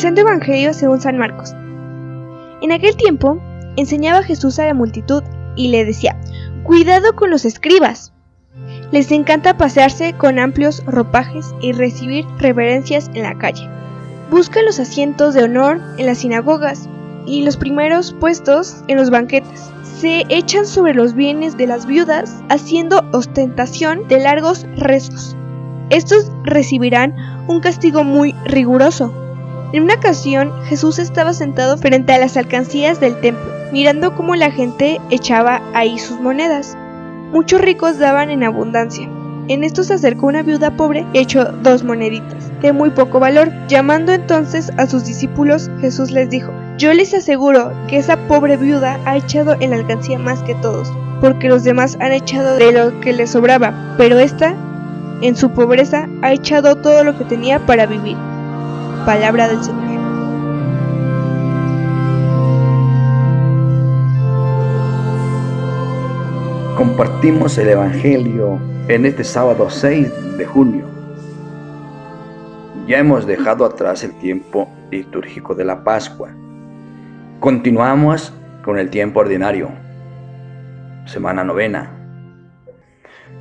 Santo Evangelio según San Marcos. En aquel tiempo enseñaba Jesús a la multitud y le decía, Cuidado con los escribas. Les encanta pasearse con amplios ropajes y recibir reverencias en la calle. Buscan los asientos de honor en las sinagogas y los primeros puestos en los banquetes. Se echan sobre los bienes de las viudas haciendo ostentación de largos rezos. Estos recibirán un castigo muy riguroso. En una ocasión Jesús estaba sentado frente a las alcancías del templo, mirando cómo la gente echaba ahí sus monedas. Muchos ricos daban en abundancia. En esto se acercó una viuda pobre y echó dos moneditas, de muy poco valor. Llamando entonces a sus discípulos, Jesús les dijo, Yo les aseguro que esa pobre viuda ha echado en la alcancía más que todos, porque los demás han echado de lo que les sobraba, pero esta, en su pobreza, ha echado todo lo que tenía para vivir. Palabra del Señor. Compartimos el Evangelio en este sábado 6 de junio. Ya hemos dejado atrás el tiempo litúrgico de la Pascua. Continuamos con el tiempo ordinario, semana novena.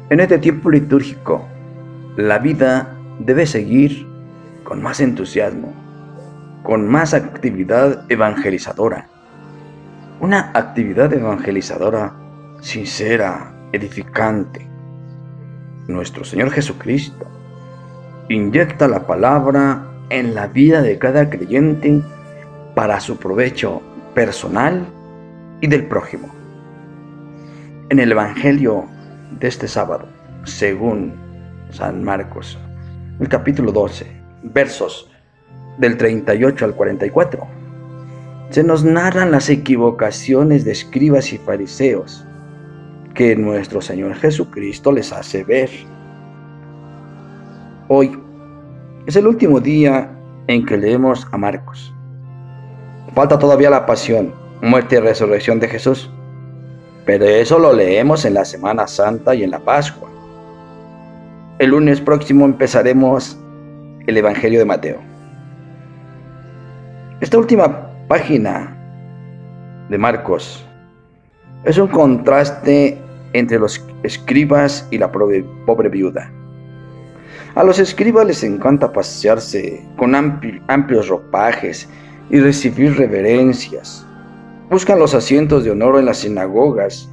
En este tiempo litúrgico, la vida debe seguir con más entusiasmo, con más actividad evangelizadora. Una actividad evangelizadora sincera, edificante. Nuestro Señor Jesucristo inyecta la palabra en la vida de cada creyente para su provecho personal y del prójimo. En el Evangelio de este sábado, según San Marcos, el capítulo 12, versos del 38 al 44. Se nos narran las equivocaciones de escribas y fariseos que nuestro Señor Jesucristo les hace ver. Hoy es el último día en que leemos a Marcos. Falta todavía la pasión, muerte y resurrección de Jesús, pero eso lo leemos en la Semana Santa y en la Pascua. El lunes próximo empezaremos el Evangelio de Mateo. Esta última página de Marcos es un contraste entre los escribas y la pobre viuda. A los escribas les encanta pasearse con amplios ropajes y recibir reverencias. Buscan los asientos de honor en las sinagogas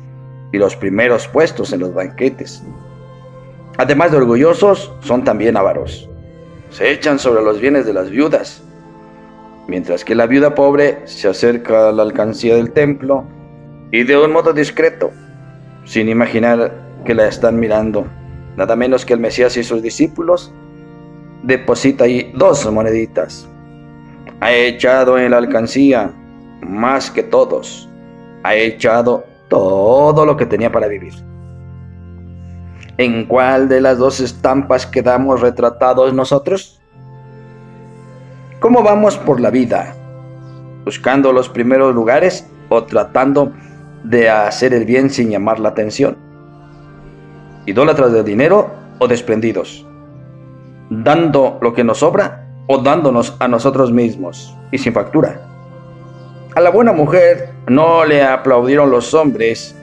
y los primeros puestos en los banquetes. Además de orgullosos, son también avaros se echan sobre los bienes de las viudas, mientras que la viuda pobre se acerca a la alcancía del templo y de un modo discreto, sin imaginar que la están mirando, nada menos que el Mesías y sus discípulos, deposita ahí dos moneditas. Ha echado en la alcancía más que todos, ha echado todo lo que tenía para vivir. ¿En cuál de las dos estampas quedamos retratados nosotros? ¿Cómo vamos por la vida? ¿Buscando los primeros lugares o tratando de hacer el bien sin llamar la atención? ¿Idólatras de dinero o desprendidos? ¿Dando lo que nos sobra o dándonos a nosotros mismos y sin factura? A la buena mujer no le aplaudieron los hombres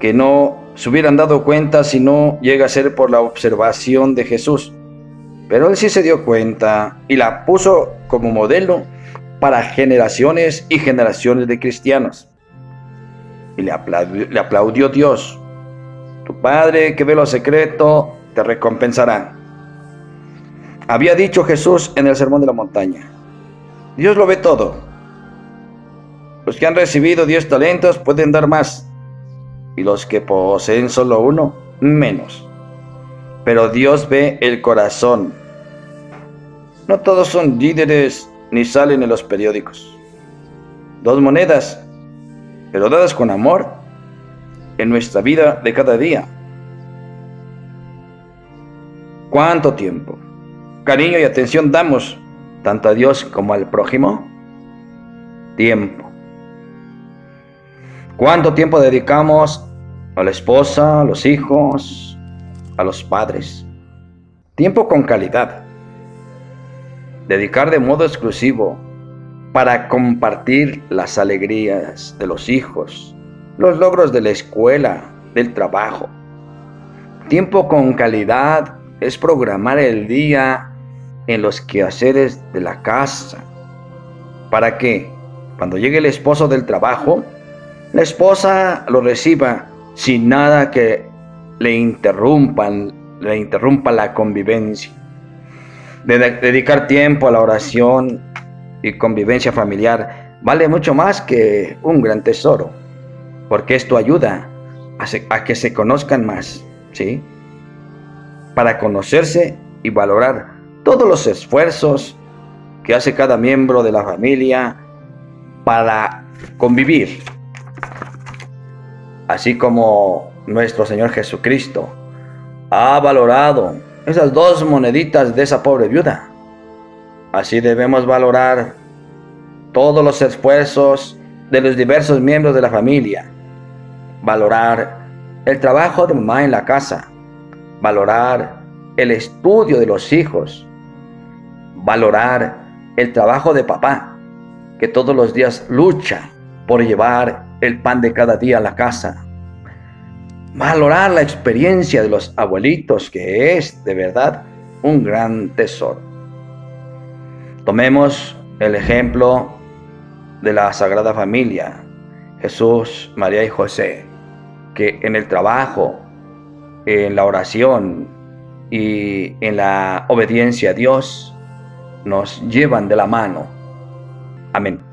que no se hubieran dado cuenta si no llega a ser por la observación de Jesús. Pero él sí se dio cuenta y la puso como modelo para generaciones y generaciones de cristianos. Y le aplaudió, le aplaudió Dios. Tu Padre que ve lo secreto te recompensará. Había dicho Jesús en el Sermón de la Montaña. Dios lo ve todo. Los que han recibido diez talentos pueden dar más y los que poseen solo uno, menos. Pero Dios ve el corazón. No todos son líderes ni salen en los periódicos. Dos monedas, pero dadas con amor en nuestra vida de cada día. ¿Cuánto tiempo, cariño y atención damos tanto a Dios como al prójimo? Tiempo. ¿Cuánto tiempo dedicamos a la esposa, a los hijos, a los padres. Tiempo con calidad. Dedicar de modo exclusivo para compartir las alegrías de los hijos, los logros de la escuela, del trabajo. Tiempo con calidad es programar el día en los quehaceres de la casa, para que cuando llegue el esposo del trabajo, la esposa lo reciba sin nada que le interrumpan, le interrumpa la convivencia. De dedicar tiempo a la oración y convivencia familiar vale mucho más que un gran tesoro, porque esto ayuda a, que se conozcan más, ¿sí? Para conocerse y valorar todos los esfuerzos que hace cada miembro de la familia para convivir. Así como nuestro Señor Jesucristo ha valorado esas dos moneditas de esa pobre viuda. Así debemos valorar todos los esfuerzos de los diversos miembros de la familia. Valorar el trabajo de mamá en la casa. Valorar el estudio de los hijos. Valorar el trabajo de papá, que todos los días lucha por llevar el pan de cada día a la casa. Valorar la experiencia de los abuelitos, que es de verdad un gran tesoro. Tomemos el ejemplo de la Sagrada Familia, Jesús, María y José, que en el trabajo, en la oración y en la obediencia a Dios nos llevan de la mano. Amén.